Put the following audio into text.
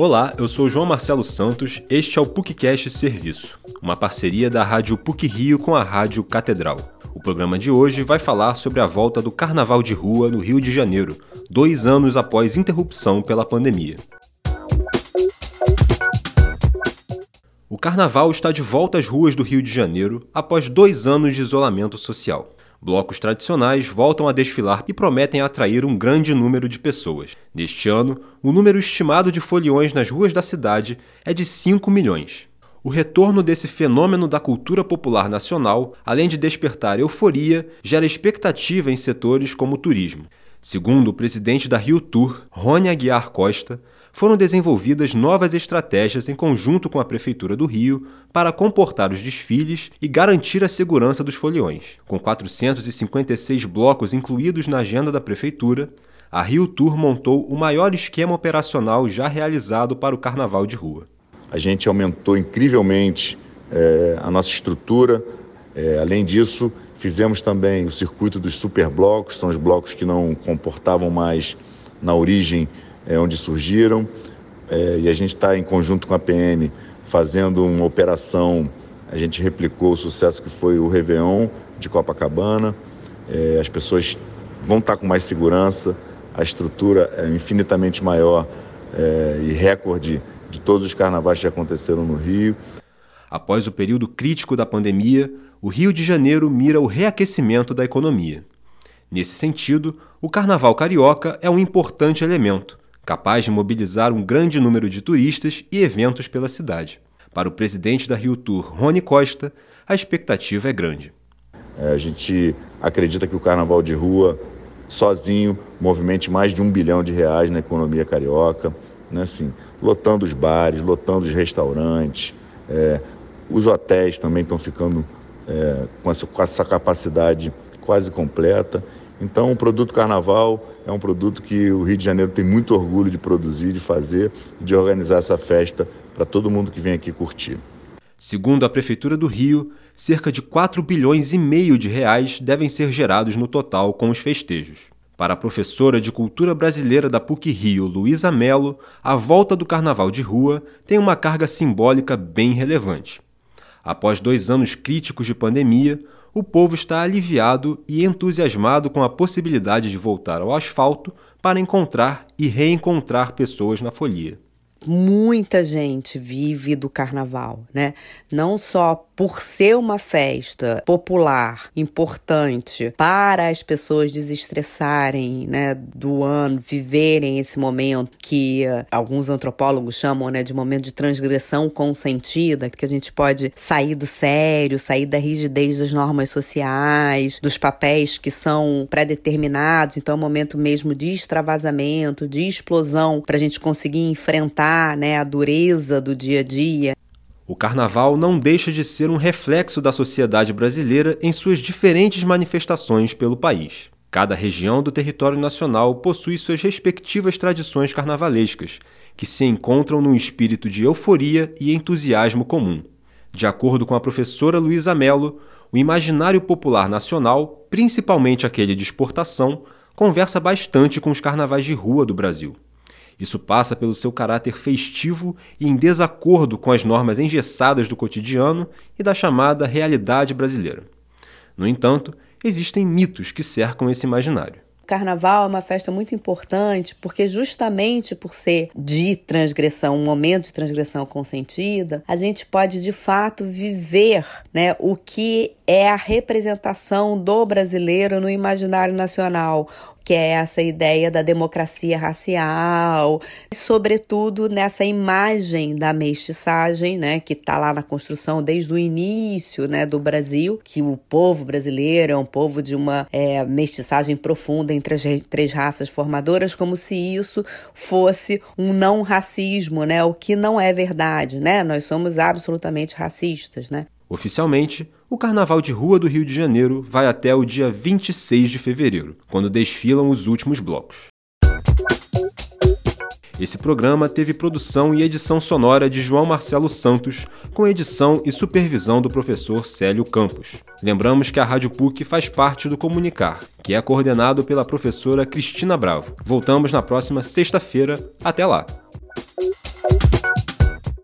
Olá, eu sou João Marcelo Santos, este é o PUCcast Serviço, uma parceria da Rádio PUC Rio com a Rádio Catedral. O programa de hoje vai falar sobre a volta do Carnaval de Rua no Rio de Janeiro, dois anos após interrupção pela pandemia. O Carnaval está de volta às ruas do Rio de Janeiro após dois anos de isolamento social. Blocos tradicionais voltam a desfilar e prometem atrair um grande número de pessoas. Neste ano, o número estimado de foliões nas ruas da cidade é de 5 milhões. O retorno desse fenômeno da cultura popular nacional, além de despertar euforia, gera expectativa em setores como o turismo. Segundo o presidente da Rio Tour, Rony Aguiar Costa, foram desenvolvidas novas estratégias em conjunto com a Prefeitura do Rio para comportar os desfiles e garantir a segurança dos foliões. Com 456 blocos incluídos na agenda da Prefeitura, a Rio Tour montou o maior esquema operacional já realizado para o Carnaval de Rua. A gente aumentou incrivelmente é, a nossa estrutura. É, além disso, fizemos também o circuito dos superblocos, são os blocos que não comportavam mais na origem é, onde surgiram. É, e a gente está em conjunto com a PM fazendo uma operação. A gente replicou o sucesso que foi o Réveillon de Copacabana. É, as pessoas vão estar tá com mais segurança, a estrutura é infinitamente maior é, e recorde de todos os carnavais que aconteceram no Rio. Após o período crítico da pandemia, o Rio de Janeiro mira o reaquecimento da economia. Nesse sentido, o Carnaval Carioca é um importante elemento, capaz de mobilizar um grande número de turistas e eventos pela cidade. Para o presidente da Rio Tour, Rony Costa, a expectativa é grande. É, a gente acredita que o carnaval de rua, sozinho, movimente mais de um bilhão de reais na economia carioca, né, assim, lotando os bares, lotando os restaurantes, é, os hotéis também estão ficando é, com, essa, com essa capacidade quase completa. Então, o produto carnaval é um produto que o Rio de Janeiro tem muito orgulho de produzir, de fazer, de organizar essa festa para todo mundo que vem aqui curtir. Segundo a Prefeitura do Rio, cerca de 4 bilhões e meio de reais devem ser gerados no total com os festejos. Para a professora de Cultura Brasileira da PUC Rio, Luísa Mello, a volta do Carnaval de Rua tem uma carga simbólica bem relevante. Após dois anos críticos de pandemia, o povo está aliviado e entusiasmado com a possibilidade de voltar ao asfalto para encontrar e reencontrar pessoas na folia muita gente vive do carnaval, né? Não só por ser uma festa popular, importante para as pessoas desestressarem, né, do ano, viverem esse momento que uh, alguns antropólogos chamam, né, de momento de transgressão consentida, que a gente pode sair do sério, sair da rigidez das normas sociais, dos papéis que são pré-determinados, então é um momento mesmo de extravasamento, de explosão para a gente conseguir enfrentar, né, a dureza do dia a dia. O carnaval não deixa de ser um reflexo da sociedade brasileira em suas diferentes manifestações pelo país. Cada região do território nacional possui suas respectivas tradições carnavalescas, que se encontram num espírito de euforia e entusiasmo comum. De acordo com a professora Luísa Mello, o imaginário popular nacional, principalmente aquele de exportação, conversa bastante com os carnavais de rua do Brasil. Isso passa pelo seu caráter festivo e em desacordo com as normas engessadas do cotidiano e da chamada realidade brasileira. No entanto, existem mitos que cercam esse imaginário. Carnaval é uma festa muito importante porque, justamente por ser de transgressão, um momento de transgressão consentida, a gente pode de fato viver né, o que é a representação do brasileiro no imaginário nacional, que é essa ideia da democracia racial, sobretudo nessa imagem da mestiçagem, né, que está lá na construção desde o início, né, do Brasil, que o povo brasileiro é um povo de uma é, mestiçagem profunda entre as três raças formadoras, como se isso fosse um não racismo, né, o que não é verdade, né? Nós somos absolutamente racistas, né? Oficialmente, o Carnaval de Rua do Rio de Janeiro vai até o dia 26 de fevereiro, quando desfilam os últimos blocos. Esse programa teve produção e edição sonora de João Marcelo Santos, com edição e supervisão do professor Célio Campos. Lembramos que a Rádio PUC faz parte do Comunicar, que é coordenado pela professora Cristina Bravo. Voltamos na próxima sexta-feira. Até lá!